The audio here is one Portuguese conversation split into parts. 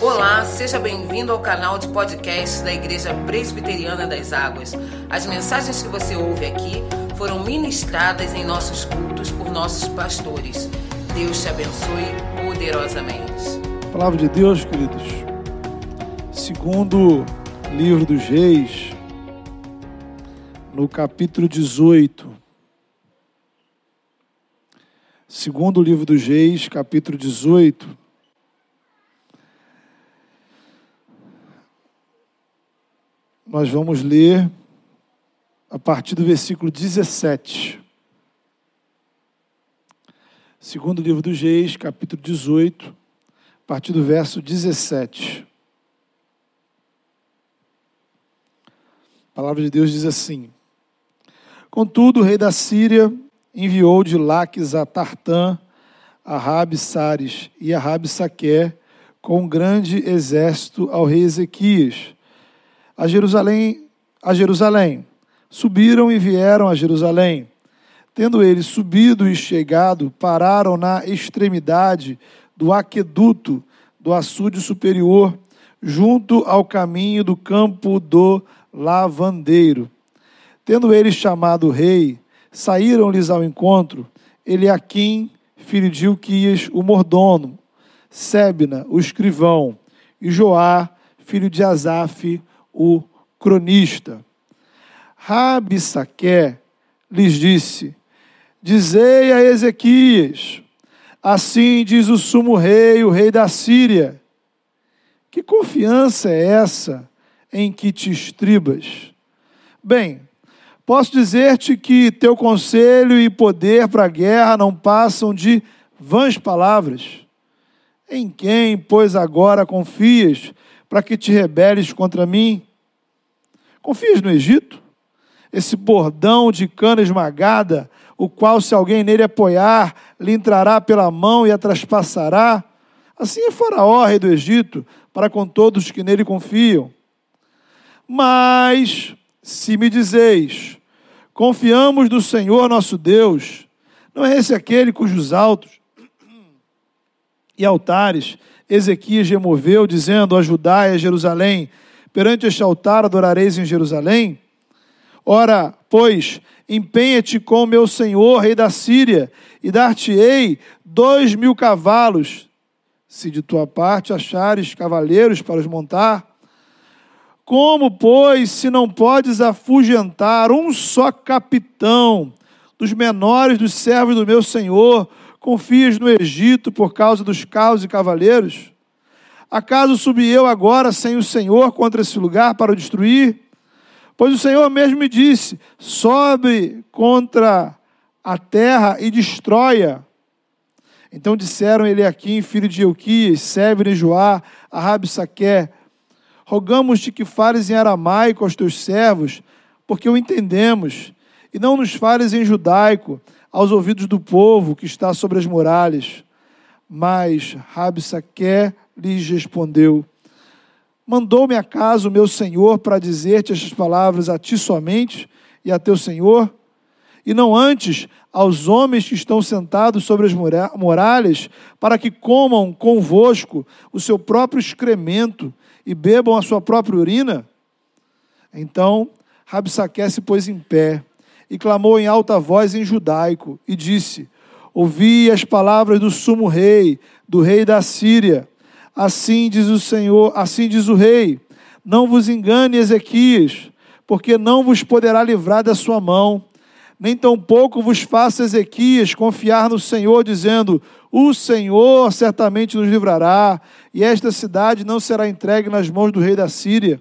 Olá, seja bem-vindo ao canal de podcast da Igreja Presbiteriana das Águas. As mensagens que você ouve aqui foram ministradas em nossos cultos por nossos pastores. Deus te abençoe poderosamente. Palavra de Deus, queridos. Segundo livro dos Reis, no capítulo 18. Segundo livro dos Reis, capítulo 18. Nós vamos ler a partir do versículo 17. Segundo livro dos Reis, capítulo 18, a partir do verso 17. A palavra de Deus diz assim: Contudo, o rei da Síria enviou de Laques a Tartã, a Rabi Sares e a Rabi Saqué com um grande exército ao rei Ezequias a Jerusalém, a Jerusalém. Subiram e vieram a Jerusalém. Tendo eles subido e chegado, pararam na extremidade do aqueduto do açude superior, junto ao caminho do campo do lavandeiro. Tendo eles chamado o rei, saíram-lhes ao encontro, Eliaquim, filho de Ilquias, o mordomo, Sebna, o escrivão, e Joá, filho de Asaf, o cronista. Rabi Saqué lhes disse: Dizei a Ezequias, assim diz o sumo rei, o rei da Síria. Que confiança é essa em que te estribas? Bem, posso dizer-te que teu conselho e poder para a guerra não passam de vãs palavras. Em quem, pois, agora confias para que te rebeles contra mim? Confias no Egito? Esse bordão de cana esmagada, o qual, se alguém nele apoiar, lhe entrará pela mão e a traspassará? Assim é Faraó, rei do Egito, para com todos que nele confiam. Mas, se me dizeis, confiamos no Senhor nosso Deus, não é esse aquele cujos altos e altares Ezequias removeu, dizendo a Judá e a Jerusalém: perante este altar adorareis em Jerusalém? Ora, pois, empenha-te com meu senhor, rei da Síria, e dar-te-ei dois mil cavalos, se de tua parte achares cavaleiros para os montar. Como, pois, se não podes afugentar um só capitão dos menores dos servos do meu senhor, confias no Egito por causa dos carros e cavaleiros? Acaso subi eu agora sem o Senhor contra esse lugar para o destruir? Pois o Senhor mesmo me disse: sobe contra a terra e destrói-a. Então disseram ele aqui, filho de Euquias, Sebre e Joá, a Rabsaqué, rogamos-te que fales em aramaico aos teus servos, porque o entendemos, e não nos fales em judaico, aos ouvidos do povo que está sobre as muralhas. Mas Rabsaqué lhes respondeu: Mandou-me acaso o meu senhor para dizer-te estas palavras a ti somente e a teu senhor? E não antes aos homens que estão sentados sobre as muralhas, para que comam convosco o seu próprio excremento e bebam a sua própria urina? Então Rabsaque se pôs em pé e clamou em alta voz em judaico e disse: Ouvi as palavras do sumo rei, do rei da Síria. Assim diz o Senhor, assim diz o rei: Não vos engane, Ezequias, porque não vos poderá livrar da sua mão. Nem tampouco vos faça Ezequias confiar no Senhor, dizendo: O Senhor certamente nos livrará, e esta cidade não será entregue nas mãos do rei da Síria.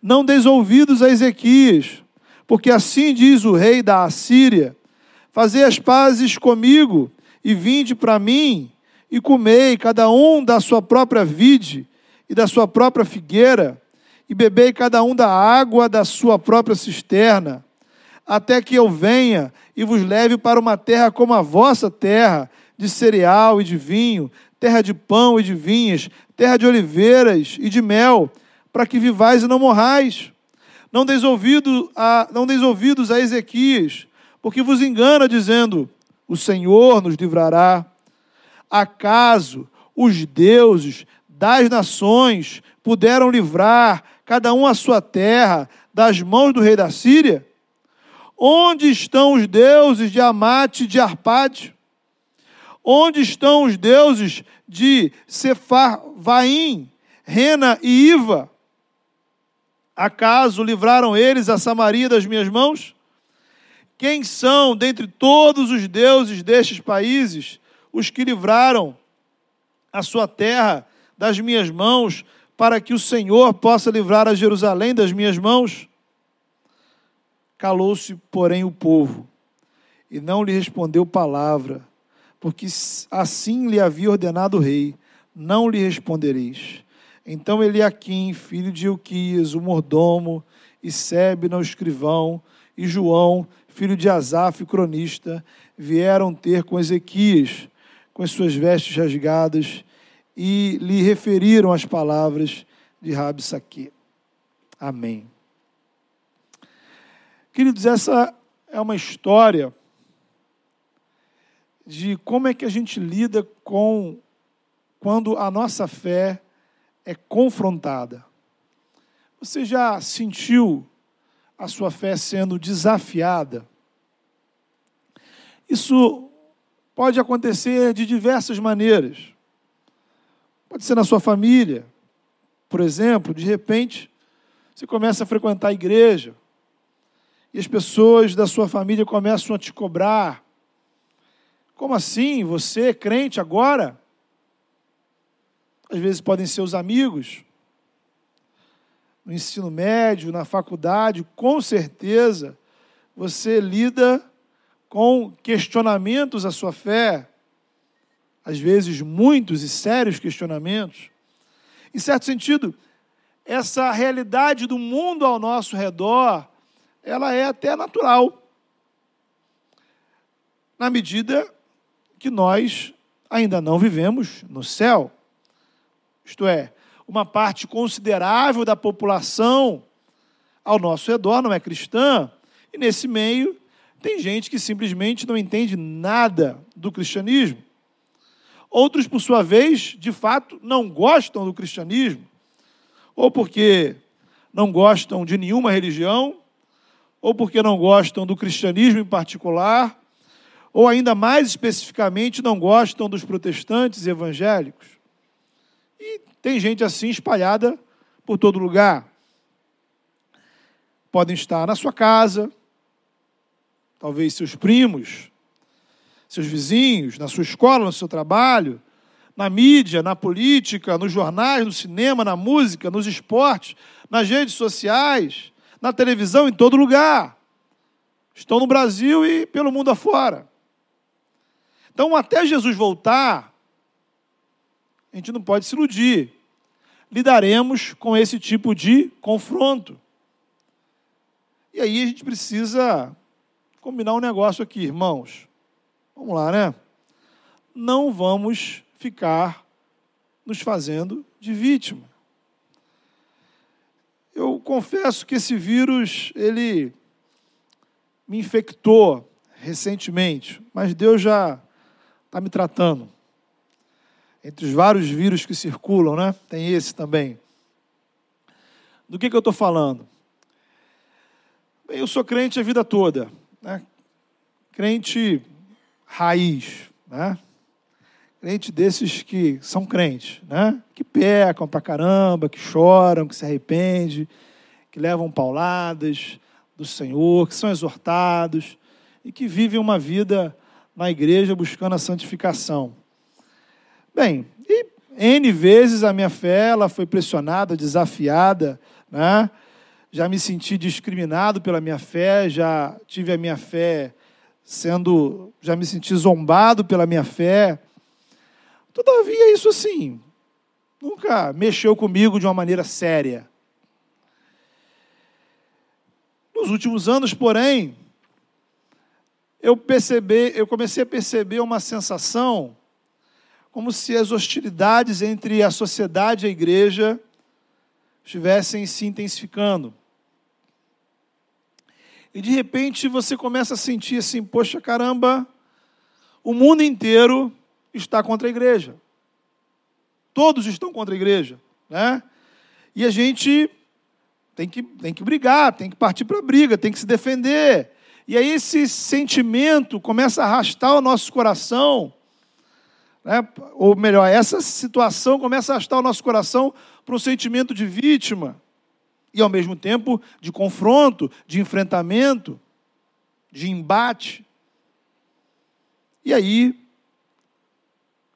Não deis ouvidos a Ezequias, porque assim diz o rei da Assíria: Fazei as pazes comigo e vinde para mim e comei cada um da sua própria vide e da sua própria figueira, e bebei cada um da água da sua própria cisterna, até que eu venha e vos leve para uma terra como a vossa terra, de cereal e de vinho, terra de pão e de vinhas, terra de oliveiras e de mel, para que vivais e não morrais. Não deis, ouvido a, não deis ouvidos a Ezequias, porque vos engana, dizendo: O Senhor nos livrará. Acaso os deuses das nações puderam livrar cada um a sua terra das mãos do rei da Síria? Onde estão os deuses de Amate e de Arpade? Onde estão os deuses de Sefarvaim, Rena e Iva? Acaso livraram eles a Samaria das minhas mãos? Quem são, dentre todos os deuses destes países, os que livraram a sua terra das minhas mãos, para que o Senhor possa livrar a Jerusalém das minhas mãos? Calou-se, porém, o povo, e não lhe respondeu palavra, porque assim lhe havia ordenado o rei: não lhe respondereis. Então Eliaquim, filho de Ilquias, o mordomo, e Sebna, o escrivão, e João, filho de Asaf, cronista, vieram ter com Ezequias, com as suas vestes rasgadas, e lhe referiram as palavras de Rabi Saque. Amém. Queridos, essa é uma história de como é que a gente lida com quando a nossa fé é confrontada. Você já sentiu a sua fé sendo desafiada? Isso pode acontecer de diversas maneiras. Pode ser na sua família, por exemplo, de repente, você começa a frequentar a igreja e as pessoas da sua família começam a te cobrar. Como assim? Você, crente, agora? às vezes podem ser os amigos, no ensino médio, na faculdade, com certeza você lida com questionamentos à sua fé, às vezes muitos e sérios questionamentos. Em certo sentido, essa realidade do mundo ao nosso redor, ela é até natural. Na medida que nós ainda não vivemos no céu isto é, uma parte considerável da população ao nosso redor não é cristã, e nesse meio tem gente que simplesmente não entende nada do cristianismo. Outros, por sua vez, de fato, não gostam do cristianismo, ou porque não gostam de nenhuma religião, ou porque não gostam do cristianismo em particular, ou ainda mais especificamente não gostam dos protestantes evangélicos. E tem gente assim espalhada por todo lugar. Podem estar na sua casa, talvez seus primos, seus vizinhos, na sua escola, no seu trabalho, na mídia, na política, nos jornais, no cinema, na música, nos esportes, nas redes sociais, na televisão, em todo lugar. Estão no Brasil e pelo mundo afora. Então, até Jesus voltar, a gente não pode se iludir. Lidaremos com esse tipo de confronto. E aí a gente precisa combinar um negócio aqui, irmãos. Vamos lá, né? Não vamos ficar nos fazendo de vítima. Eu confesso que esse vírus, ele me infectou recentemente, mas Deus já está me tratando. Entre os vários vírus que circulam, né? Tem esse também. Do que, que eu estou falando? Bem, eu sou crente a vida toda, né? Crente raiz, né? Crente desses que são crentes, né? Que pecam pra caramba, que choram, que se arrependem, que levam pauladas do Senhor, que são exortados e que vivem uma vida na igreja buscando a santificação. Bem, e N vezes a minha fé ela foi pressionada, desafiada, né? Já me senti discriminado pela minha fé, já tive a minha fé sendo, já me senti zombado pela minha fé. Todavia, isso assim, nunca mexeu comigo de uma maneira séria. Nos últimos anos, porém, eu percebi, eu comecei a perceber uma sensação como se as hostilidades entre a sociedade e a igreja estivessem se intensificando. E de repente você começa a sentir assim: poxa, caramba, o mundo inteiro está contra a igreja. Todos estão contra a igreja, né? E a gente tem que, tem que brigar, tem que partir para a briga, tem que se defender. E aí esse sentimento começa a arrastar o nosso coração, né? ou melhor, essa situação começa a arrastar o nosso coração para um sentimento de vítima e ao mesmo tempo de confronto, de enfrentamento, de embate. E aí,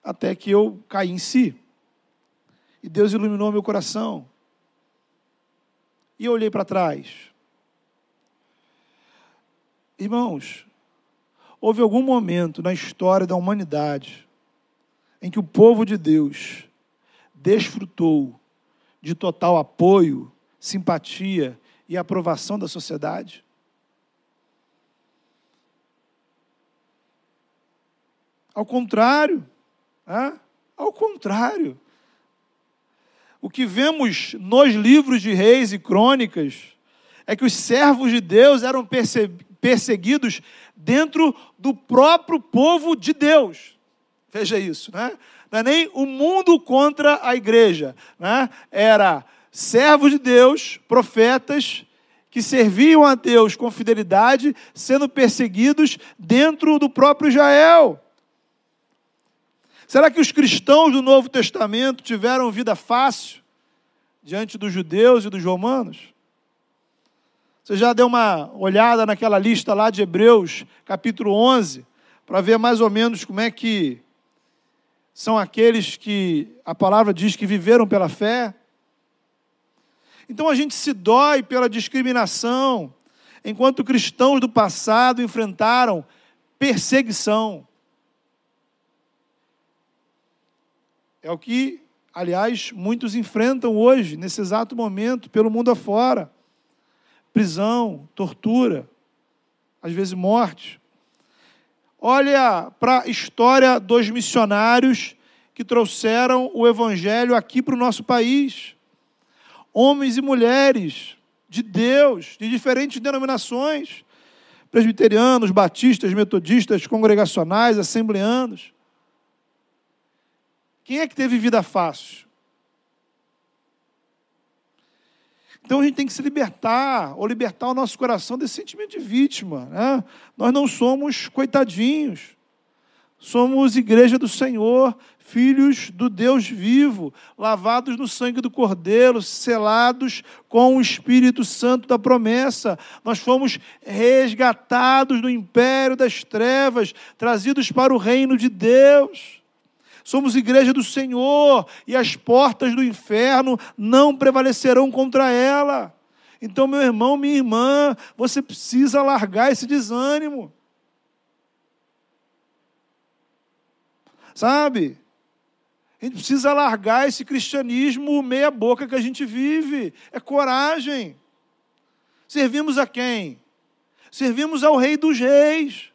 até que eu caí em si. E Deus iluminou meu coração. E eu olhei para trás. Irmãos, houve algum momento na história da humanidade em que o povo de Deus desfrutou de total apoio, simpatia e aprovação da sociedade? Ao contrário, né? ao contrário. O que vemos nos livros de reis e crônicas é que os servos de Deus eram perseguidos dentro do próprio povo de Deus. Veja isso, né? Não é nem o mundo contra a igreja, né? Era servos de Deus, profetas, que serviam a Deus com fidelidade, sendo perseguidos dentro do próprio Israel. Será que os cristãos do Novo Testamento tiveram vida fácil diante dos judeus e dos romanos? Você já deu uma olhada naquela lista lá de Hebreus, capítulo 11, para ver mais ou menos como é que são aqueles que a palavra diz que viveram pela fé? Então a gente se dói pela discriminação, enquanto cristãos do passado enfrentaram perseguição. É o que, aliás, muitos enfrentam hoje, nesse exato momento, pelo mundo afora. Prisão, tortura, às vezes morte. Olha para a história dos missionários que trouxeram o Evangelho aqui para o nosso país. Homens e mulheres de Deus, de diferentes denominações, presbiterianos, batistas, metodistas, congregacionais, assembleanos. Quem é que teve vida fácil? Então a gente tem que se libertar, ou libertar o nosso coração desse sentimento de vítima. Né? Nós não somos coitadinhos. Somos igreja do Senhor, filhos do Deus vivo, lavados no sangue do Cordeiro, selados com o Espírito Santo da promessa. Nós fomos resgatados do império das trevas, trazidos para o reino de Deus. Somos igreja do Senhor e as portas do inferno não prevalecerão contra ela. Então, meu irmão, minha irmã, você precisa largar esse desânimo. Sabe? A gente precisa largar esse cristianismo meia-boca que a gente vive. É coragem. Servimos a quem? Servimos ao Rei dos Reis.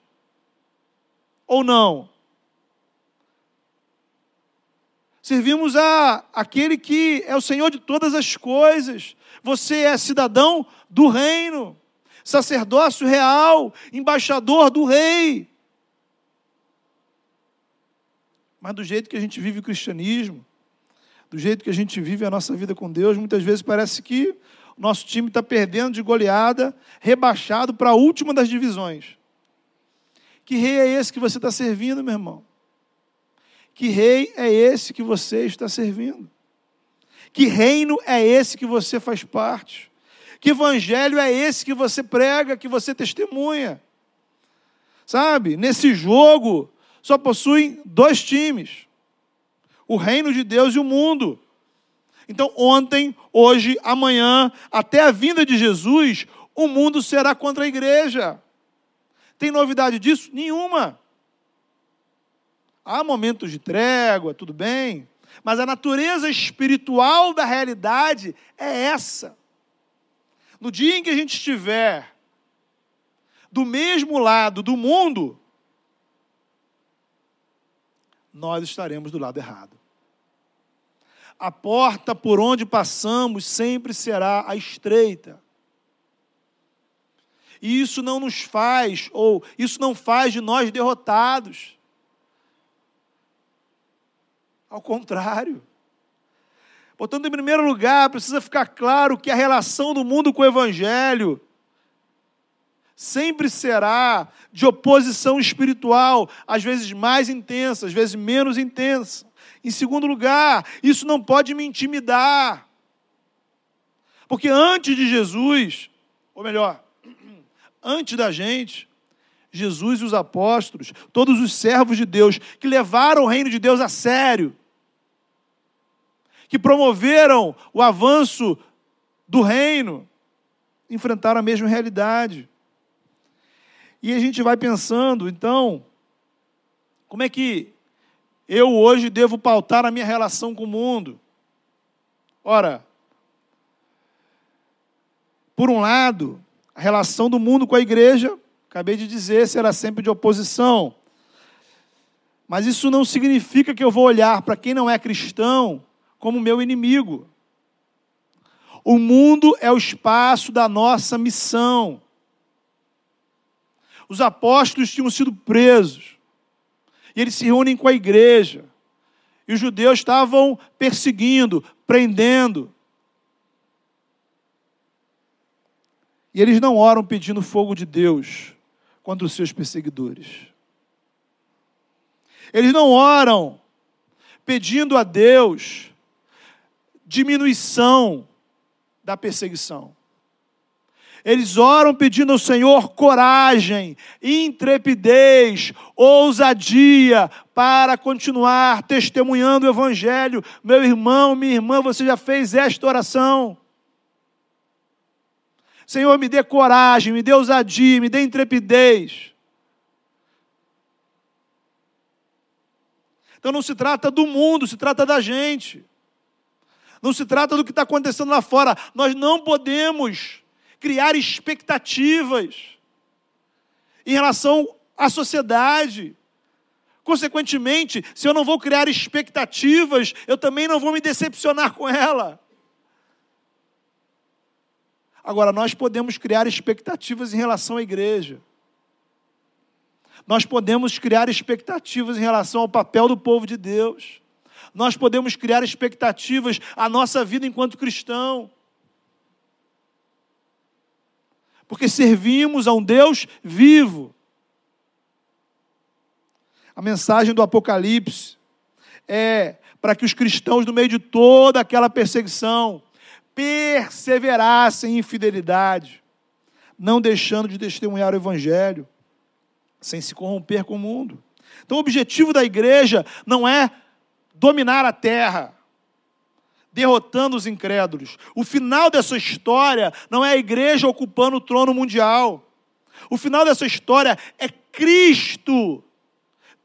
Ou não? Servimos a aquele que é o Senhor de todas as coisas. Você é cidadão do reino, sacerdócio real, embaixador do rei. Mas do jeito que a gente vive o cristianismo, do jeito que a gente vive a nossa vida com Deus, muitas vezes parece que o nosso time está perdendo de goleada, rebaixado para a última das divisões. Que rei é esse que você está servindo, meu irmão? Que rei é esse que você está servindo? Que reino é esse que você faz parte? Que evangelho é esse que você prega, que você testemunha? Sabe, nesse jogo só possuem dois times: o reino de Deus e o mundo. Então, ontem, hoje, amanhã, até a vinda de Jesus, o mundo será contra a igreja. Tem novidade disso? Nenhuma. Há momentos de trégua, tudo bem, mas a natureza espiritual da realidade é essa. No dia em que a gente estiver do mesmo lado do mundo, nós estaremos do lado errado. A porta por onde passamos sempre será a estreita. E isso não nos faz, ou isso não faz de nós derrotados. Ao contrário, Portanto, em primeiro lugar, precisa ficar claro que a relação do mundo com o Evangelho sempre será de oposição espiritual, às vezes mais intensa, às vezes menos intensa. Em segundo lugar, isso não pode me intimidar. Porque antes de Jesus, ou melhor, antes da gente, Jesus e os apóstolos, todos os servos de Deus que levaram o reino de Deus a sério, que promoveram o avanço do reino, enfrentaram a mesma realidade. E a gente vai pensando, então, como é que eu hoje devo pautar a minha relação com o mundo? Ora, por um lado, a relação do mundo com a igreja, acabei de dizer, será sempre de oposição. Mas isso não significa que eu vou olhar para quem não é cristão como meu inimigo. O mundo é o espaço da nossa missão. Os apóstolos tinham sido presos. E eles se reúnem com a igreja. E os judeus estavam perseguindo, prendendo. E eles não oram pedindo fogo de Deus contra os seus perseguidores. Eles não oram pedindo a Deus diminuição da perseguição. Eles oram pedindo ao Senhor coragem, intrepidez, ousadia para continuar testemunhando o Evangelho. Meu irmão, minha irmã, você já fez esta oração? Senhor, me dê coragem, me dê ousadia, me dê intrepidez. Então não se trata do mundo, se trata da gente. Não se trata do que está acontecendo lá fora. Nós não podemos criar expectativas em relação à sociedade. Consequentemente, se eu não vou criar expectativas, eu também não vou me decepcionar com ela. Agora, nós podemos criar expectativas em relação à igreja. Nós podemos criar expectativas em relação ao papel do povo de Deus. Nós podemos criar expectativas à nossa vida enquanto cristão. Porque servimos a um Deus vivo. A mensagem do Apocalipse é para que os cristãos, no meio de toda aquela perseguição, perseverassem em fidelidade, não deixando de testemunhar o Evangelho, sem se corromper com o mundo. Então, o objetivo da igreja não é dominar a terra, derrotando os incrédulos. O final dessa história não é a igreja ocupando o trono mundial. O final dessa história é Cristo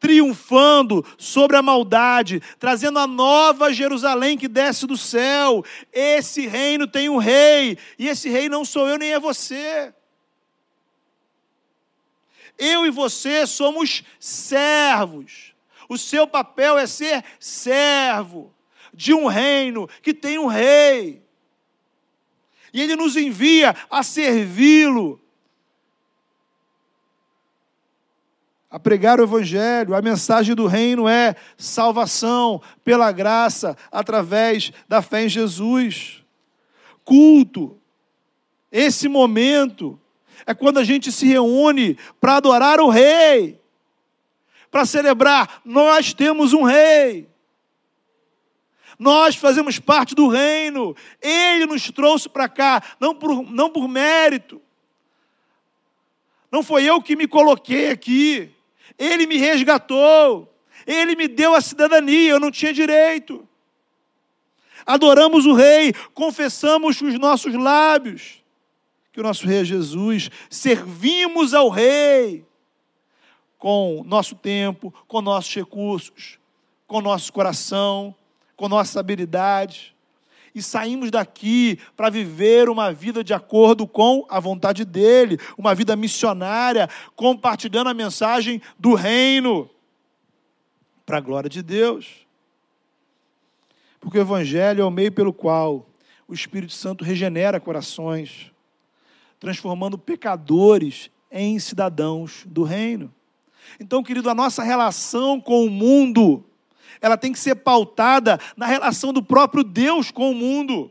triunfando sobre a maldade, trazendo a nova Jerusalém que desce do céu. Esse reino tem um rei, e esse rei não sou eu nem é você. Eu e você somos servos. O seu papel é ser servo de um reino que tem um rei. E ele nos envia a servi-lo, a pregar o Evangelho. A mensagem do reino é salvação pela graça, através da fé em Jesus. Culto, esse momento, é quando a gente se reúne para adorar o Rei, para celebrar, nós temos um Rei. Nós fazemos parte do reino. Ele nos trouxe para cá, não por, não por mérito. Não foi eu que me coloquei aqui. Ele me resgatou. Ele me deu a cidadania, eu não tinha direito. Adoramos o Rei, confessamos com os nossos lábios que o nosso Rei é Jesus, servimos ao Rei com nosso tempo, com nossos recursos, com nosso coração, com nossas habilidades e saímos daqui para viver uma vida de acordo com a vontade dele, uma vida missionária, compartilhando a mensagem do reino para a glória de Deus. Porque o evangelho é o meio pelo qual o Espírito Santo regenera corações, transformando pecadores em cidadãos do reino. Então, querido, a nossa relação com o mundo ela tem que ser pautada na relação do próprio Deus com o mundo.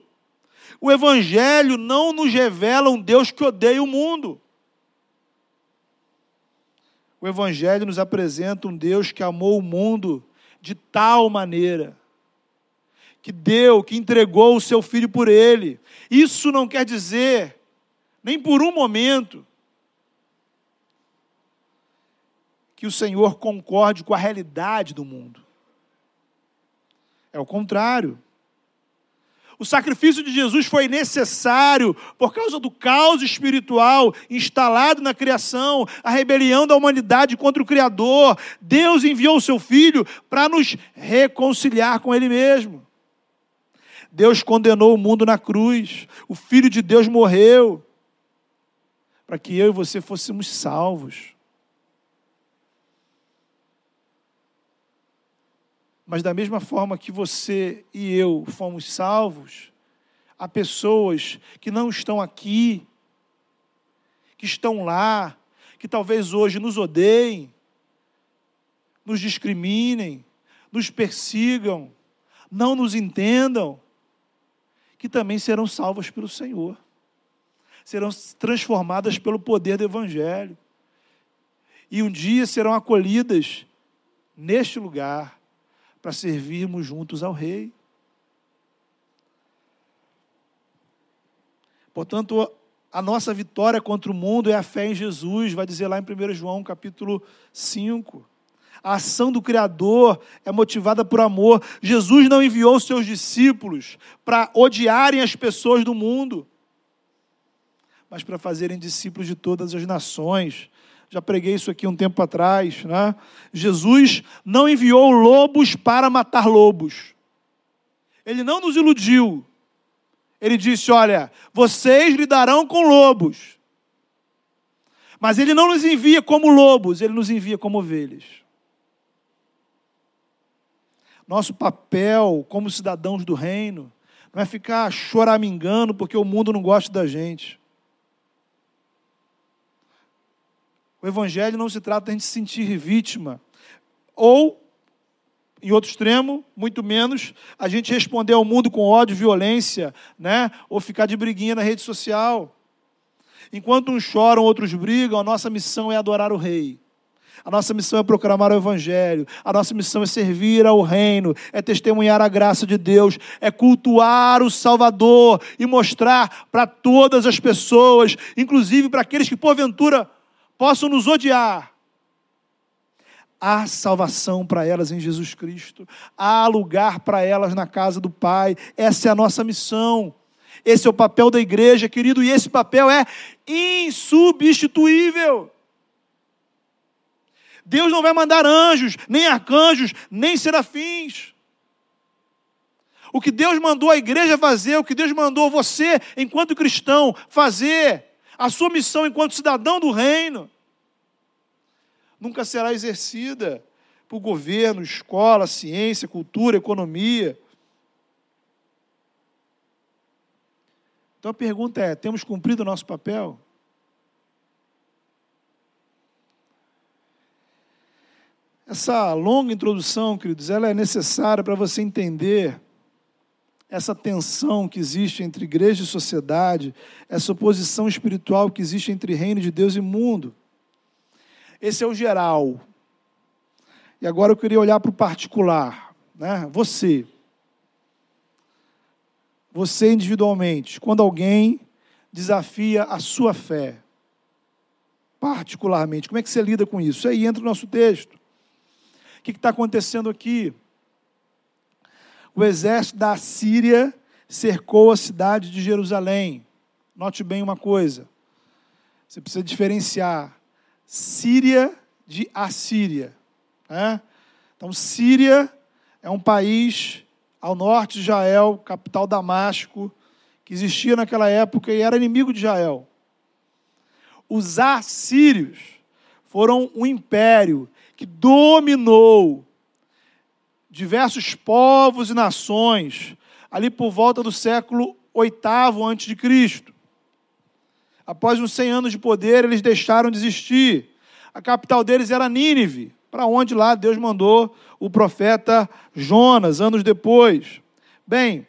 O Evangelho não nos revela um Deus que odeia o mundo. O Evangelho nos apresenta um Deus que amou o mundo de tal maneira, que deu, que entregou o seu filho por ele. Isso não quer dizer, nem por um momento, que o Senhor concorde com a realidade do mundo. É o contrário. O sacrifício de Jesus foi necessário por causa do caos espiritual instalado na criação, a rebelião da humanidade contra o Criador. Deus enviou o seu Filho para nos reconciliar com Ele mesmo. Deus condenou o mundo na cruz, o Filho de Deus morreu para que eu e você fôssemos salvos. Mas da mesma forma que você e eu fomos salvos, há pessoas que não estão aqui, que estão lá, que talvez hoje nos odeiem, nos discriminem, nos persigam, não nos entendam, que também serão salvas pelo Senhor, serão transformadas pelo poder do Evangelho, e um dia serão acolhidas neste lugar para servirmos juntos ao Rei. Portanto, a nossa vitória contra o mundo é a fé em Jesus, vai dizer lá em 1 João capítulo 5. A ação do Criador é motivada por amor. Jesus não enviou seus discípulos para odiarem as pessoas do mundo, mas para fazerem discípulos de todas as nações, já preguei isso aqui um tempo atrás. Né? Jesus não enviou lobos para matar lobos. Ele não nos iludiu. Ele disse: Olha, vocês lidarão com lobos. Mas ele não nos envia como lobos, ele nos envia como ovelhas. Nosso papel como cidadãos do reino não é ficar choramingando porque o mundo não gosta da gente. O evangelho não se trata de se sentir vítima. Ou, em outro extremo, muito menos, a gente responder ao mundo com ódio, violência, né? ou ficar de briguinha na rede social. Enquanto uns choram, outros brigam, a nossa missão é adorar o Rei. A nossa missão é proclamar o Evangelho. A nossa missão é servir ao Reino, é testemunhar a graça de Deus, é cultuar o Salvador e mostrar para todas as pessoas, inclusive para aqueles que porventura possam nos odiar, há salvação para elas em Jesus Cristo, há lugar para elas na casa do Pai, essa é a nossa missão. Esse é o papel da igreja, querido, e esse papel é insubstituível. Deus não vai mandar anjos, nem arcanjos, nem serafins. O que Deus mandou a igreja fazer, o que Deus mandou você, enquanto cristão, fazer, a sua missão enquanto cidadão do reino nunca será exercida por governo, escola, ciência, cultura, economia. Então a pergunta é: temos cumprido o nosso papel? Essa longa introdução, queridos, ela é necessária para você entender essa tensão que existe entre igreja e sociedade, essa oposição espiritual que existe entre reino de Deus e mundo. Esse é o geral. E agora eu queria olhar para o particular, né? Você. Você individualmente, quando alguém desafia a sua fé, particularmente, como é que você lida com isso? Aí entra o nosso texto. O que está acontecendo aqui? O exército da Síria cercou a cidade de Jerusalém. Note bem uma coisa: você precisa diferenciar Síria de Assíria. Né? Então, Síria é um país ao norte de Israel, capital Damasco, que existia naquela época e era inimigo de Israel. Os assírios foram um império que dominou diversos povos e nações, ali por volta do século VIII a.C. Após uns 100 anos de poder, eles deixaram de existir. A capital deles era Nínive, para onde lá Deus mandou o profeta Jonas, anos depois. Bem,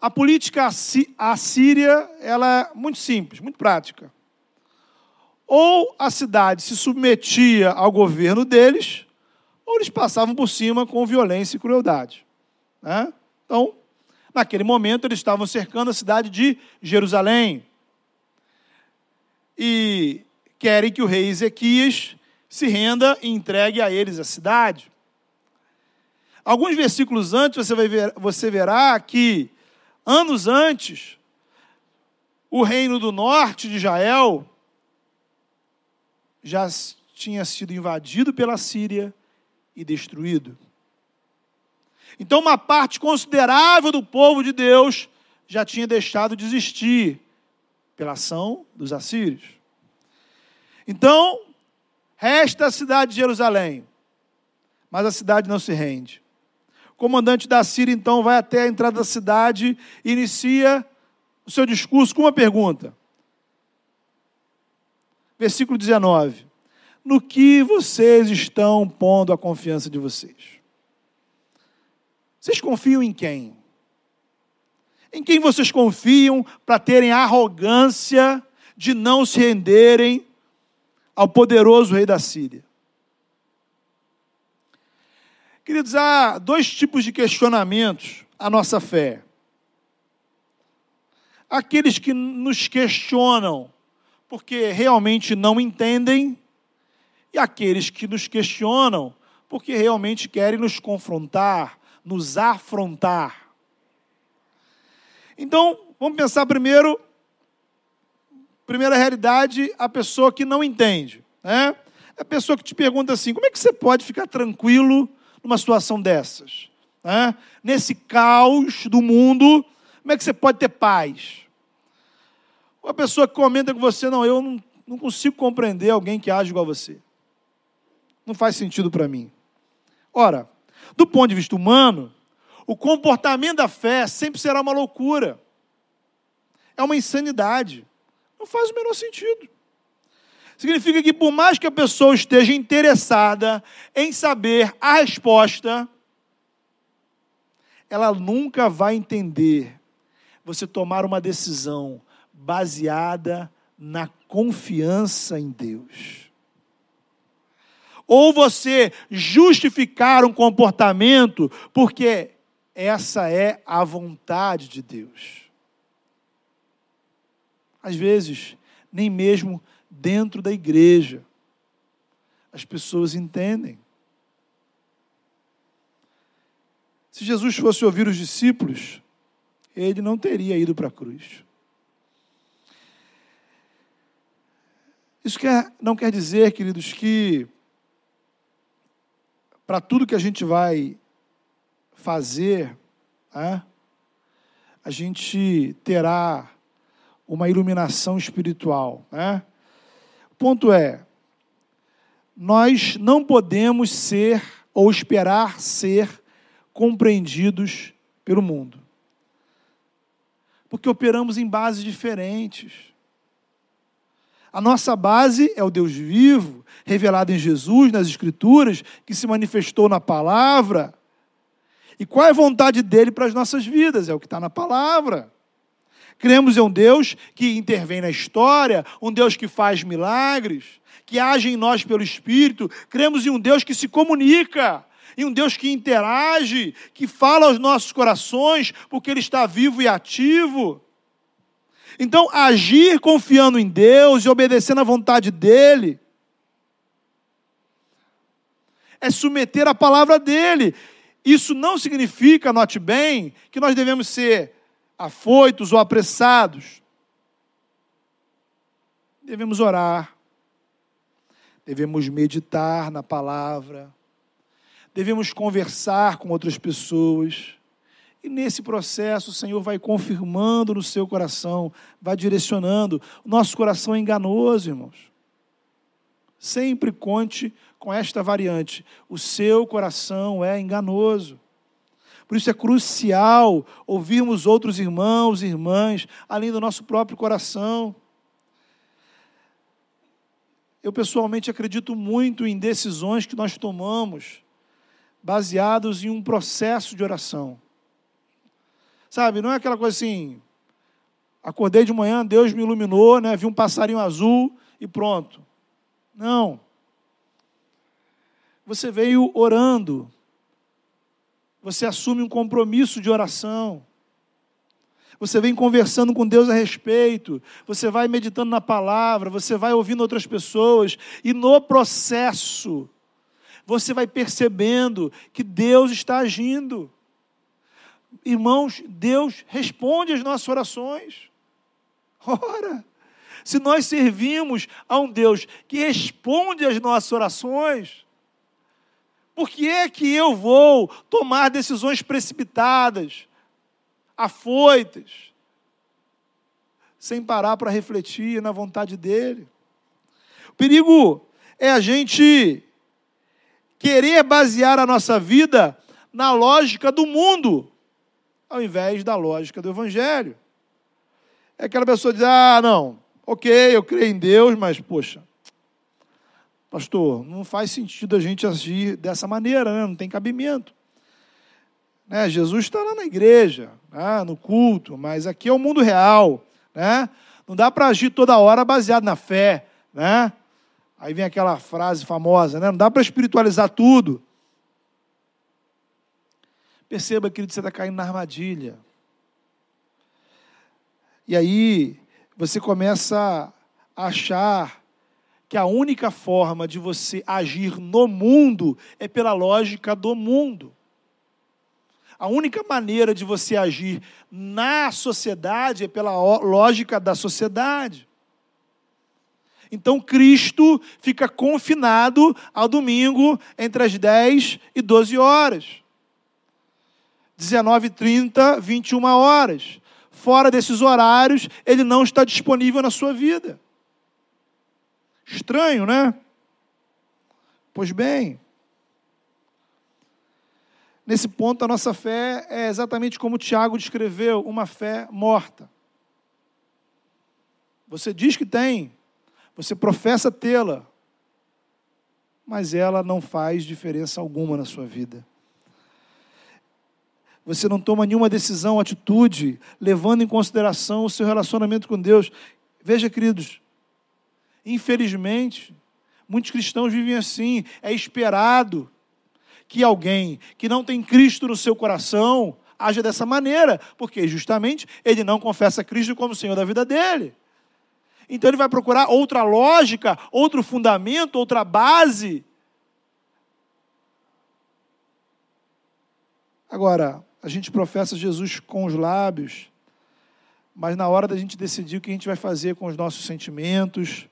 a política assíria ela é muito simples, muito prática. Ou a cidade se submetia ao governo deles, ou eles passavam por cima com violência e crueldade. Né? Então, naquele momento, eles estavam cercando a cidade de Jerusalém. E querem que o rei Ezequias se renda e entregue a eles a cidade. Alguns versículos antes você, vai ver, você verá que, anos antes, o reino do norte de Israel já tinha sido invadido pela Síria e destruído. Então, uma parte considerável do povo de Deus já tinha deixado de existir pela ação dos assírios. Então, resta a cidade de Jerusalém, mas a cidade não se rende. O comandante da Síria, então, vai até a entrada da cidade e inicia o seu discurso com uma pergunta. Versículo 19. No que vocês estão pondo a confiança de vocês? Vocês confiam em quem? Em quem vocês confiam para terem a arrogância de não se renderem ao poderoso rei da Síria? Queridos, há dois tipos de questionamentos à nossa fé. Aqueles que nos questionam porque realmente não entendem, e aqueles que nos questionam porque realmente querem nos confrontar, nos afrontar. Então, vamos pensar primeiro, primeira realidade, a pessoa que não entende. Né? A pessoa que te pergunta assim: como é que você pode ficar tranquilo numa situação dessas? Né? Nesse caos do mundo, como é que você pode ter paz? Uma pessoa que comenta com você, não, eu não, não consigo compreender alguém que age igual a você. Não faz sentido para mim. Ora, do ponto de vista humano, o comportamento da fé sempre será uma loucura. É uma insanidade. Não faz o menor sentido. Significa que, por mais que a pessoa esteja interessada em saber a resposta, ela nunca vai entender você tomar uma decisão baseada na confiança em Deus. Ou você justificar um comportamento porque essa é a vontade de Deus. Às vezes, nem mesmo dentro da igreja, as pessoas entendem. Se Jesus fosse ouvir os discípulos, ele não teria ido para a cruz. Isso quer, não quer dizer, queridos, que para tudo que a gente vai fazer, né, a gente terá uma iluminação espiritual. Né? O ponto é, nós não podemos ser ou esperar ser compreendidos pelo mundo. Porque operamos em bases diferentes. A nossa base é o Deus vivo, revelado em Jesus, nas Escrituras, que se manifestou na palavra. E qual é a vontade dele para as nossas vidas? É o que está na palavra. Cremos em um Deus que intervém na história, um Deus que faz milagres, que age em nós pelo Espírito. Cremos em um Deus que se comunica, em um Deus que interage, que fala aos nossos corações, porque Ele está vivo e ativo. Então, agir confiando em Deus e obedecendo à vontade dEle é submeter a palavra dEle. Isso não significa, note bem, que nós devemos ser afoitos ou apressados. Devemos orar, devemos meditar na palavra, devemos conversar com outras pessoas e nesse processo, o Senhor vai confirmando no seu coração, vai direcionando. O nosso coração é enganoso, irmãos. Sempre conte com esta variante: o seu coração é enganoso. Por isso é crucial ouvirmos outros irmãos e irmãs, além do nosso próprio coração. eu pessoalmente acredito muito em decisões que nós tomamos baseados em um processo de oração. Sabe, não é aquela coisa assim, acordei de manhã, Deus me iluminou, né, vi um passarinho azul e pronto. Não. Você veio orando. Você assume um compromisso de oração você vem conversando com Deus a respeito, você vai meditando na palavra, você vai ouvindo outras pessoas, e no processo, você vai percebendo que Deus está agindo. Irmãos, Deus responde às nossas orações. Ora, se nós servimos a um Deus que responde às nossas orações, por que é que eu vou tomar decisões precipitadas? afoitas, sem parar para refletir na vontade dele. O perigo é a gente querer basear a nossa vida na lógica do mundo, ao invés da lógica do Evangelho. É aquela pessoa que diz: ah, não, ok, eu creio em Deus, mas, poxa, pastor, não faz sentido a gente agir dessa maneira, né? não tem cabimento. Né? Jesus está lá na igreja, né? no culto, mas aqui é o mundo real. Né? Não dá para agir toda hora baseado na fé. Né? Aí vem aquela frase famosa, né? não dá para espiritualizar tudo. Perceba, querido, você está caindo na armadilha. E aí você começa a achar que a única forma de você agir no mundo é pela lógica do mundo. A única maneira de você agir na sociedade é pela lógica da sociedade. Então Cristo fica confinado ao domingo entre as 10 e 12 horas. 19h30, 21 horas. Fora desses horários, ele não está disponível na sua vida. Estranho, né? Pois bem, Nesse ponto, a nossa fé é exatamente como Tiago descreveu: uma fé morta. Você diz que tem, você professa tê-la, mas ela não faz diferença alguma na sua vida. Você não toma nenhuma decisão, atitude, levando em consideração o seu relacionamento com Deus. Veja, queridos, infelizmente, muitos cristãos vivem assim, é esperado que alguém que não tem Cristo no seu coração haja dessa maneira, porque justamente ele não confessa Cristo como Senhor da vida dele. Então ele vai procurar outra lógica, outro fundamento, outra base. Agora, a gente professa Jesus com os lábios, mas na hora da gente decidir o que a gente vai fazer com os nossos sentimentos,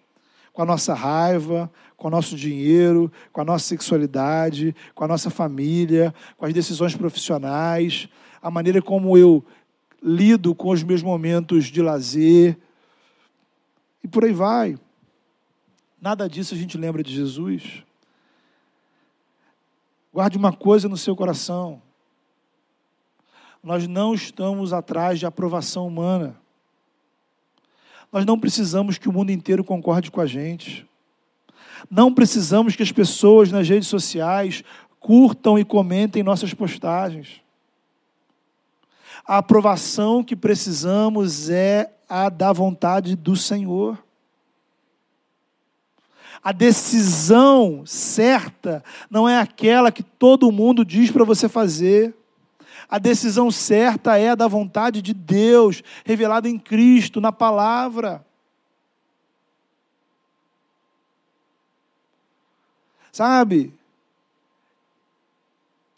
com a nossa raiva, com o nosso dinheiro, com a nossa sexualidade, com a nossa família, com as decisões profissionais, a maneira como eu lido com os meus momentos de lazer. E por aí vai. Nada disso a gente lembra de Jesus. Guarde uma coisa no seu coração. Nós não estamos atrás de aprovação humana. Nós não precisamos que o mundo inteiro concorde com a gente. Não precisamos que as pessoas nas redes sociais curtam e comentem nossas postagens. A aprovação que precisamos é a da vontade do Senhor. A decisão certa não é aquela que todo mundo diz para você fazer. A decisão certa é a da vontade de Deus, revelada em Cristo, na palavra. Sabe?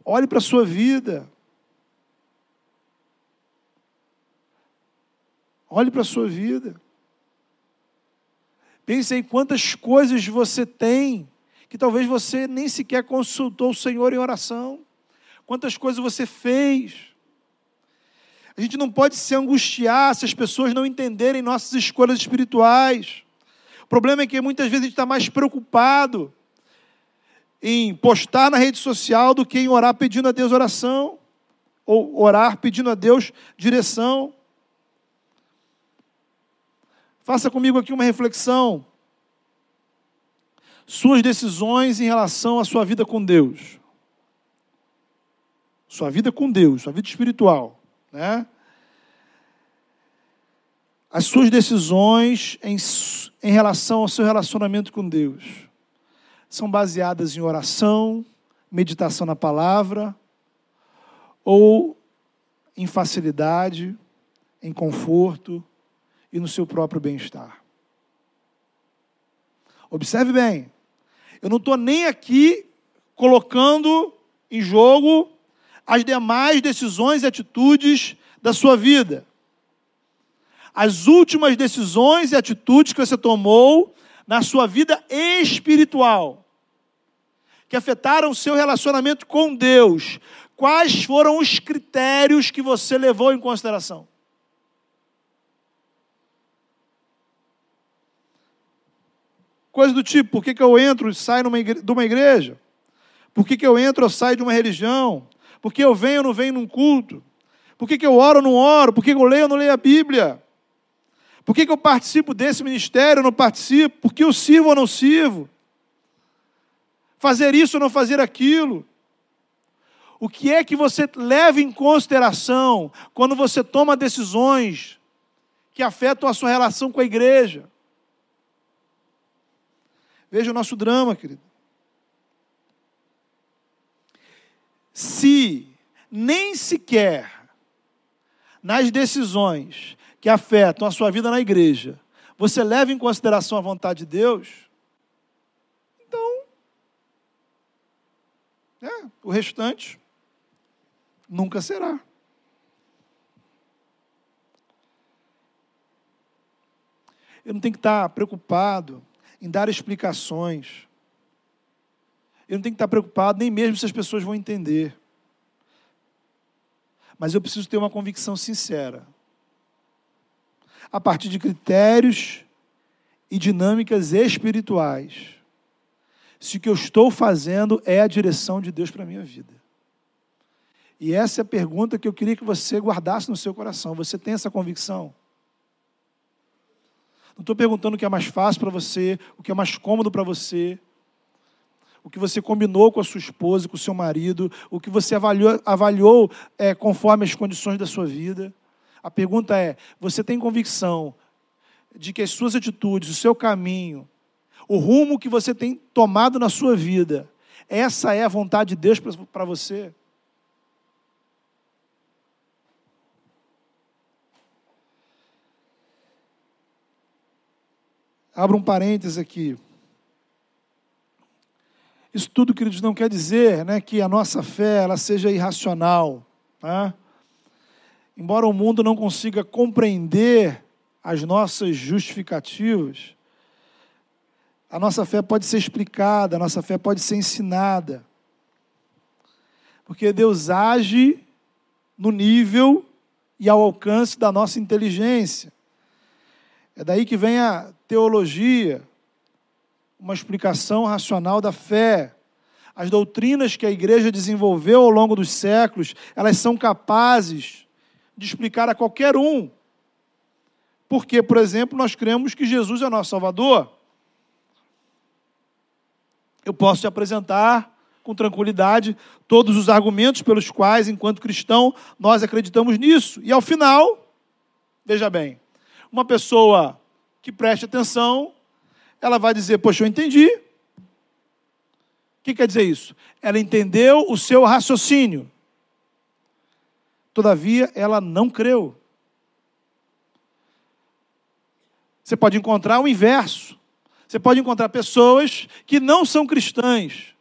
Olhe para a sua vida. Olhe para a sua vida. Pense em quantas coisas você tem que talvez você nem sequer consultou o Senhor em oração quantas coisas você fez. A gente não pode se angustiar se as pessoas não entenderem nossas escolhas espirituais. O problema é que muitas vezes a gente está mais preocupado em postar na rede social do que em orar pedindo a Deus oração, ou orar pedindo a Deus direção. Faça comigo aqui uma reflexão. suas decisões em relação à sua vida com Deus. Sua vida com Deus, sua vida espiritual, né? As suas decisões em, em relação ao seu relacionamento com Deus são baseadas em oração, meditação na palavra ou em facilidade, em conforto e no seu próprio bem-estar. Observe bem, eu não estou nem aqui colocando em jogo as demais decisões e atitudes da sua vida. As últimas decisões e atitudes que você tomou na sua vida espiritual, que afetaram o seu relacionamento com Deus, quais foram os critérios que você levou em consideração? Coisa do tipo, por que, que eu entro e saio de uma igreja? Por que, que eu entro ou saio de uma religião? Por que eu venho ou não venho num culto? Por que, que eu oro ou não oro? Por que, que eu leio ou não leio a Bíblia? Por que, que eu participo desse ministério ou não participo? Por que eu sirvo ou não sirvo? Fazer isso ou não fazer aquilo? O que é que você leva em consideração quando você toma decisões que afetam a sua relação com a igreja? Veja o nosso drama, querido. Se nem sequer nas decisões que afetam a sua vida na igreja, você leva em consideração a vontade de Deus, então, é, o restante nunca será. Eu não tenho que estar preocupado em dar explicações. Eu não tenho que estar preocupado nem mesmo se as pessoas vão entender. Mas eu preciso ter uma convicção sincera. A partir de critérios e dinâmicas espirituais. Se o que eu estou fazendo é a direção de Deus para a minha vida. E essa é a pergunta que eu queria que você guardasse no seu coração. Você tem essa convicção? Não estou perguntando o que é mais fácil para você, o que é mais cômodo para você, o que você combinou com a sua esposa, com o seu marido, o que você avaliou, avaliou é, conforme as condições da sua vida. A pergunta é: você tem convicção de que as suas atitudes, o seu caminho, o rumo que você tem tomado na sua vida, essa é a vontade de Deus para você? Abra um parênteses aqui. Isso tudo, queridos, não quer dizer né, que a nossa fé ela seja irracional. Tá? Embora o mundo não consiga compreender as nossas justificativas, a nossa fé pode ser explicada, a nossa fé pode ser ensinada. Porque Deus age no nível e ao alcance da nossa inteligência. É daí que vem a teologia, uma explicação racional da fé. As doutrinas que a igreja desenvolveu ao longo dos séculos, elas são capazes de explicar a qualquer um. Porque, por exemplo, nós cremos que Jesus é nosso Salvador. Eu posso te apresentar com tranquilidade todos os argumentos pelos quais, enquanto cristão, nós acreditamos nisso. E ao final, veja bem, uma pessoa que preste atenção, ela vai dizer: Poxa, eu entendi. O que quer dizer isso? Ela entendeu o seu raciocínio. Todavia, ela não creu. Você pode encontrar o inverso. Você pode encontrar pessoas que não são cristãs,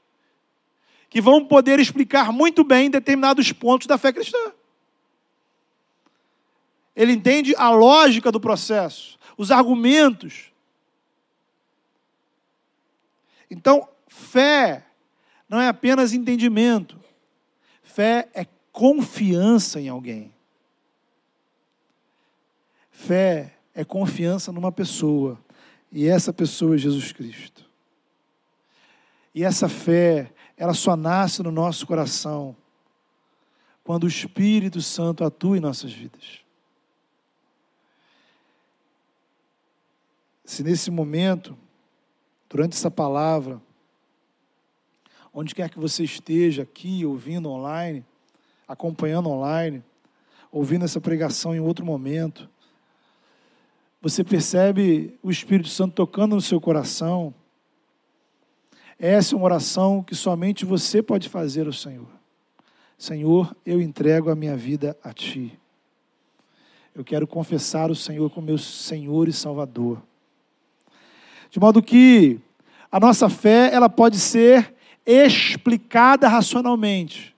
que vão poder explicar muito bem determinados pontos da fé cristã. Ele entende a lógica do processo os argumentos. Então, fé não é apenas entendimento, fé é confiança em alguém. Fé é confiança numa pessoa, e essa pessoa é Jesus Cristo. E essa fé, ela só nasce no nosso coração quando o Espírito Santo atua em nossas vidas. se nesse momento durante essa palavra, onde quer que você esteja, aqui, ouvindo online, acompanhando online, ouvindo essa pregação em outro momento, você percebe o Espírito Santo tocando no seu coração. Essa é uma oração que somente você pode fazer ao Senhor. Senhor, eu entrego a minha vida a Ti. Eu quero confessar o Senhor como meu Senhor e Salvador. De modo que a nossa fé, ela pode ser explicada racionalmente,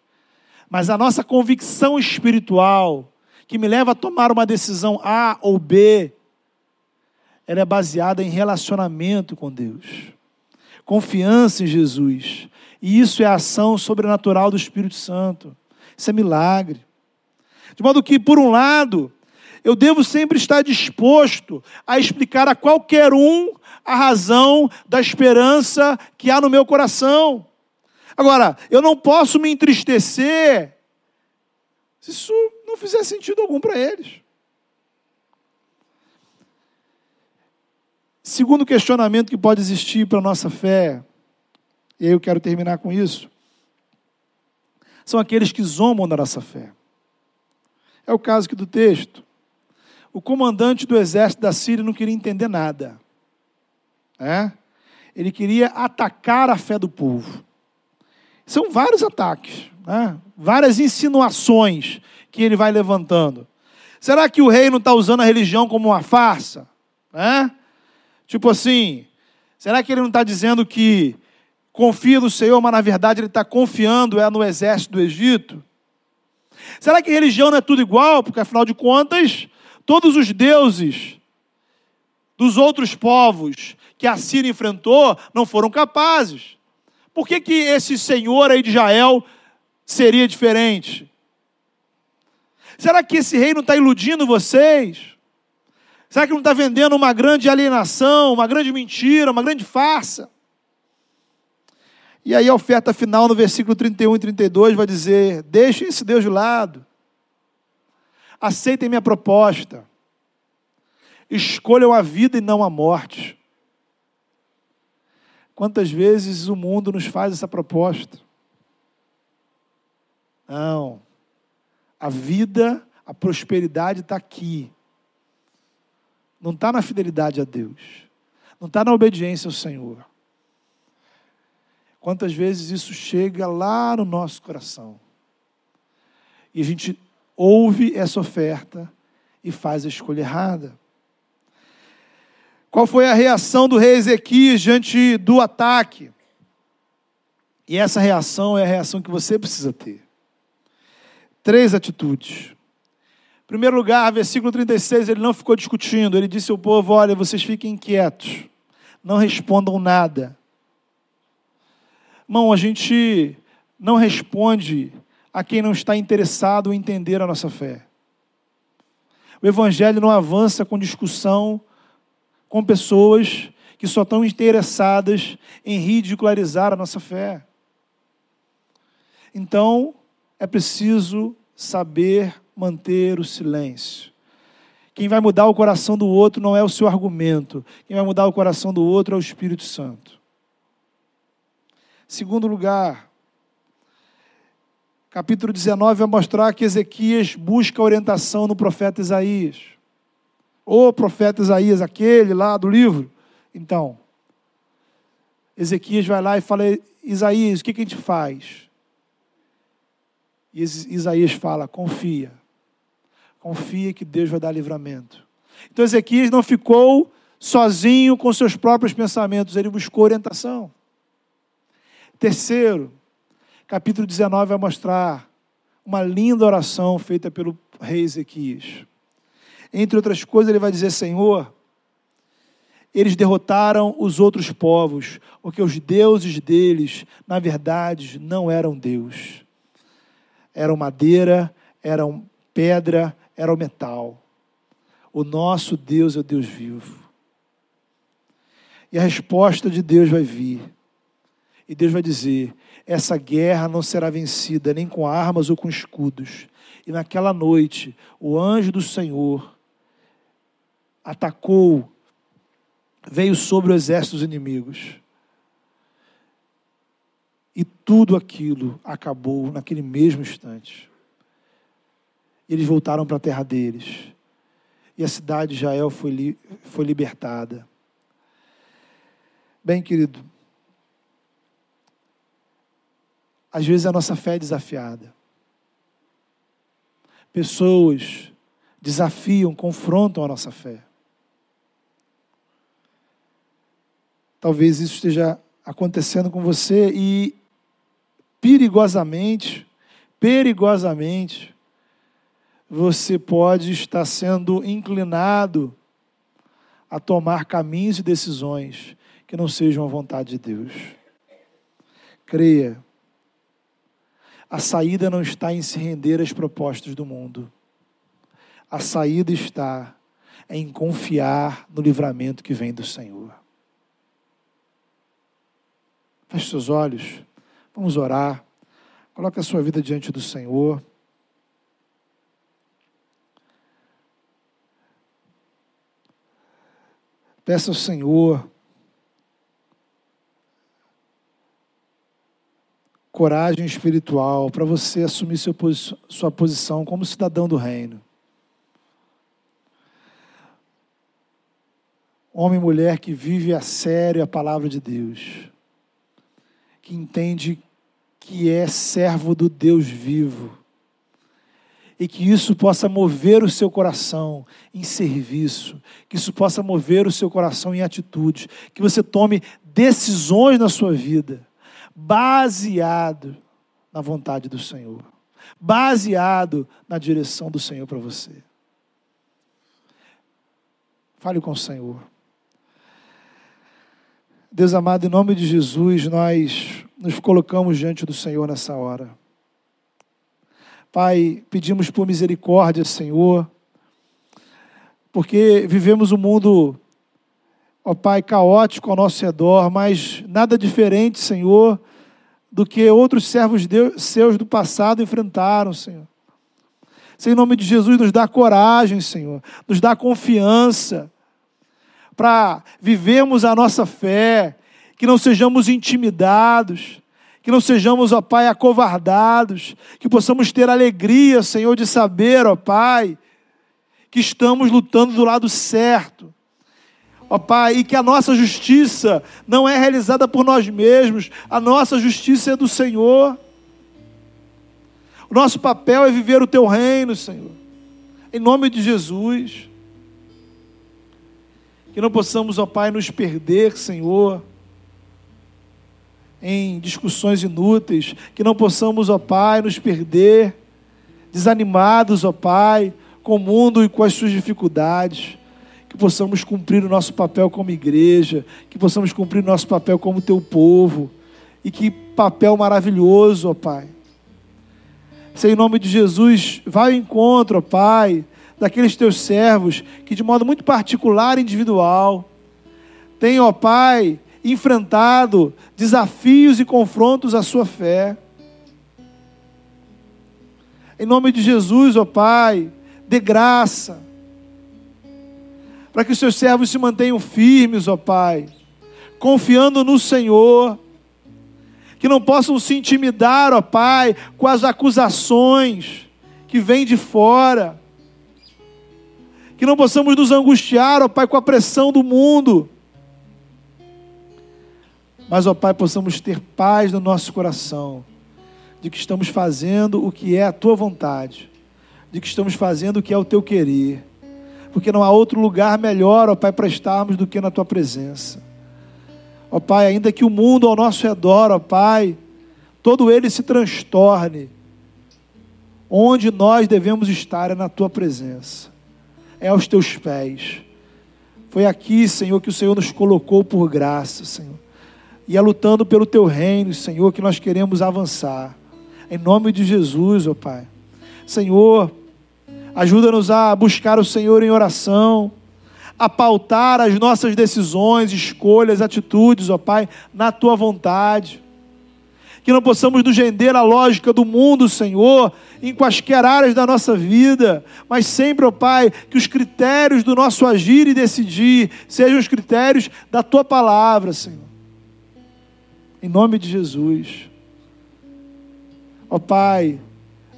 mas a nossa convicção espiritual, que me leva a tomar uma decisão A ou B, ela é baseada em relacionamento com Deus, confiança em Jesus. E isso é a ação sobrenatural do Espírito Santo. Isso é milagre. De modo que, por um lado, eu devo sempre estar disposto a explicar a qualquer um a razão da esperança que há no meu coração. Agora, eu não posso me entristecer se isso não fizer sentido algum para eles. Segundo questionamento que pode existir para a nossa fé, e eu quero terminar com isso, são aqueles que zombam da nossa fé. É o caso aqui do texto. O comandante do exército da Síria não queria entender nada. É? Ele queria atacar a fé do povo. São vários ataques, né? várias insinuações que ele vai levantando. Será que o rei não está usando a religião como uma farsa? Né? Tipo assim, será que ele não está dizendo que confia no Senhor, mas na verdade ele está confiando é no exército do Egito? Será que religião não é tudo igual? Porque afinal de contas, todos os deuses dos outros povos que a Síria enfrentou não foram capazes. Por que, que esse senhor aí de Israel seria diferente? Será que esse rei não está iludindo vocês? Será que não está vendendo uma grande alienação, uma grande mentira, uma grande farsa? E aí a oferta final no versículo 31 e 32 vai dizer: Deixem esse Deus de lado. Aceitem minha proposta. Escolham a vida e não a morte. Quantas vezes o mundo nos faz essa proposta? Não. A vida, a prosperidade está aqui. Não está na fidelidade a Deus. Não está na obediência ao Senhor. Quantas vezes isso chega lá no nosso coração. E a gente ouve essa oferta e faz a escolha errada. Qual foi a reação do rei Ezequias diante do ataque? E essa reação é a reação que você precisa ter. Três atitudes. Em primeiro lugar, versículo 36, ele não ficou discutindo, ele disse ao povo: Olha, vocês fiquem quietos, não respondam nada. Irmão, a gente não responde a quem não está interessado em entender a nossa fé. O Evangelho não avança com discussão com pessoas que só estão interessadas em ridicularizar a nossa fé. Então, é preciso saber manter o silêncio. Quem vai mudar o coração do outro não é o seu argumento, quem vai mudar o coração do outro é o Espírito Santo. Segundo lugar, capítulo 19 vai mostrar que Ezequias busca orientação no profeta Isaías. O profeta Isaías, aquele lá do livro. Então, Ezequias vai lá e fala: Isaías, o que, que a gente faz? E Isaías fala: confia. Confia que Deus vai dar livramento. Então Ezequias não ficou sozinho com seus próprios pensamentos, ele buscou orientação. Terceiro, capítulo 19 vai mostrar uma linda oração feita pelo rei Ezequias. Entre outras coisas, ele vai dizer: Senhor, eles derrotaram os outros povos, porque os deuses deles, na verdade, não eram Deus. Eram madeira, eram pedra, eram metal. O nosso Deus é o Deus vivo. E a resposta de Deus vai vir. E Deus vai dizer: essa guerra não será vencida nem com armas ou com escudos. E naquela noite, o anjo do Senhor atacou, veio sobre o exército dos inimigos. E tudo aquilo acabou naquele mesmo instante. Eles voltaram para a terra deles. E a cidade de Israel foi, li foi libertada. Bem, querido, às vezes a nossa fé é desafiada. Pessoas desafiam, confrontam a nossa fé. Talvez isso esteja acontecendo com você e perigosamente, perigosamente, você pode estar sendo inclinado a tomar caminhos e decisões que não sejam a vontade de Deus. Creia, a saída não está em se render às propostas do mundo. A saída está em confiar no livramento que vem do Senhor. Feche seus olhos. Vamos orar. Coloque a sua vida diante do Senhor. Peça ao Senhor coragem espiritual para você assumir seu, sua posição como cidadão do reino. Homem e mulher que vive a sério a palavra de Deus que entende que é servo do Deus vivo. E que isso possa mover o seu coração em serviço, que isso possa mover o seu coração em atitudes, que você tome decisões na sua vida, baseado na vontade do Senhor, baseado na direção do Senhor para você. Fale com o Senhor. Deus amado, em nome de Jesus, nós nos colocamos diante do Senhor nessa hora. Pai, pedimos por misericórdia, Senhor, porque vivemos um mundo, ó Pai, caótico ao nosso redor, mas nada diferente, Senhor, do que outros servos seus do passado enfrentaram, Senhor. Senhor, em nome de Jesus, nos dá coragem, Senhor, nos dá confiança para vivermos a nossa fé, que não sejamos intimidados, que não sejamos, ó Pai, acovardados, que possamos ter alegria, Senhor, de saber, ó Pai, que estamos lutando do lado certo. Ó Pai, e que a nossa justiça não é realizada por nós mesmos, a nossa justiça é do Senhor. O nosso papel é viver o teu reino, Senhor. Em nome de Jesus. Que não possamos, ó Pai, nos perder, Senhor, em discussões inúteis. Que não possamos, ó Pai, nos perder, desanimados, ó Pai, com o mundo e com as suas dificuldades. Que possamos cumprir o nosso papel como igreja, que possamos cumprir o nosso papel como teu povo. E que papel maravilhoso, ó Pai. Senhor, em nome de Jesus, vai ao encontro, ó Pai, daqueles teus servos que, de modo muito particular e individual, têm, ó Pai, enfrentado desafios e confrontos à sua fé. Em nome de Jesus, ó Pai, dê graça, para que os seus servos se mantenham firmes, ó Pai, confiando no Senhor, que não possam se intimidar, ó Pai, com as acusações que vêm de fora, que não possamos nos angustiar, ó Pai, com a pressão do mundo. Mas, ó Pai, possamos ter paz no nosso coração, de que estamos fazendo o que é a tua vontade, de que estamos fazendo o que é o teu querer, porque não há outro lugar melhor, ó Pai, para estarmos do que na tua presença. Ó Pai, ainda que o mundo ao nosso redor, ó Pai, todo ele se transtorne, onde nós devemos estar é na tua presença é aos teus pés. Foi aqui, Senhor, que o Senhor nos colocou por graça, Senhor. E é lutando pelo teu reino, Senhor, que nós queremos avançar. Em nome de Jesus, ó Pai. Senhor, ajuda-nos a buscar o Senhor em oração, a pautar as nossas decisões, escolhas, atitudes, ó Pai, na tua vontade que não possamos nos render à lógica do mundo, Senhor, em quaisquer áreas da nossa vida, mas sempre, ó oh Pai, que os critérios do nosso agir e decidir sejam os critérios da Tua palavra, Senhor. Em nome de Jesus. Ó Pai,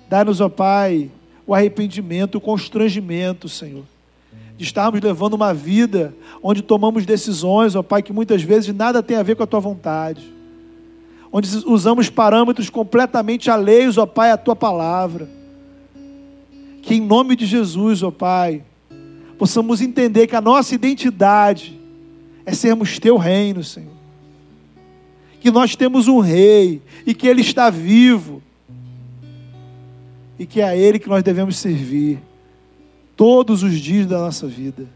dá-nos, ó Pai, o arrependimento, o constrangimento, Senhor. De estarmos levando uma vida onde tomamos decisões, ó Pai, que muitas vezes nada tem a ver com a tua vontade. Onde usamos parâmetros completamente alheios, ó Pai, à tua palavra. Que em nome de Jesus, ó Pai, possamos entender que a nossa identidade é sermos teu reino, Senhor. Que nós temos um rei e que ele está vivo. E que é a ele que nós devemos servir todos os dias da nossa vida.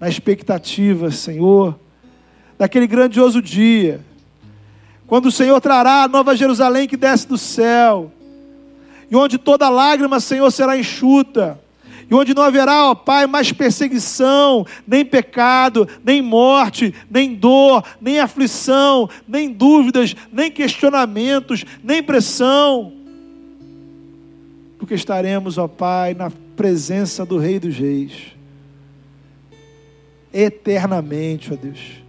Na expectativa, Senhor, daquele grandioso dia, quando o Senhor trará a nova Jerusalém que desce do céu, e onde toda lágrima, Senhor, será enxuta e onde não haverá, ó Pai, mais perseguição, nem pecado, nem morte, nem dor, nem aflição, nem dúvidas, nem questionamentos, nem pressão. Porque estaremos, ó Pai, na presença do Rei dos Reis, eternamente, ó Deus.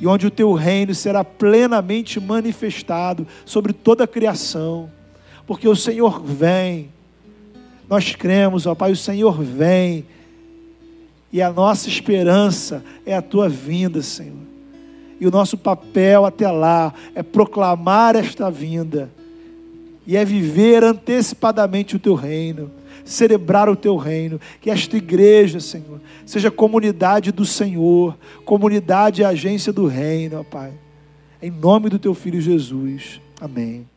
E onde o teu reino será plenamente manifestado sobre toda a criação, porque o Senhor vem nós cremos, ó Pai, o Senhor vem. E a nossa esperança é a tua vinda, Senhor. E o nosso papel até lá é proclamar esta vinda. E é viver antecipadamente o teu reino, celebrar o teu reino. Que esta igreja, Senhor, seja comunidade do Senhor, comunidade e agência do reino, ó Pai. Em nome do teu filho Jesus. Amém.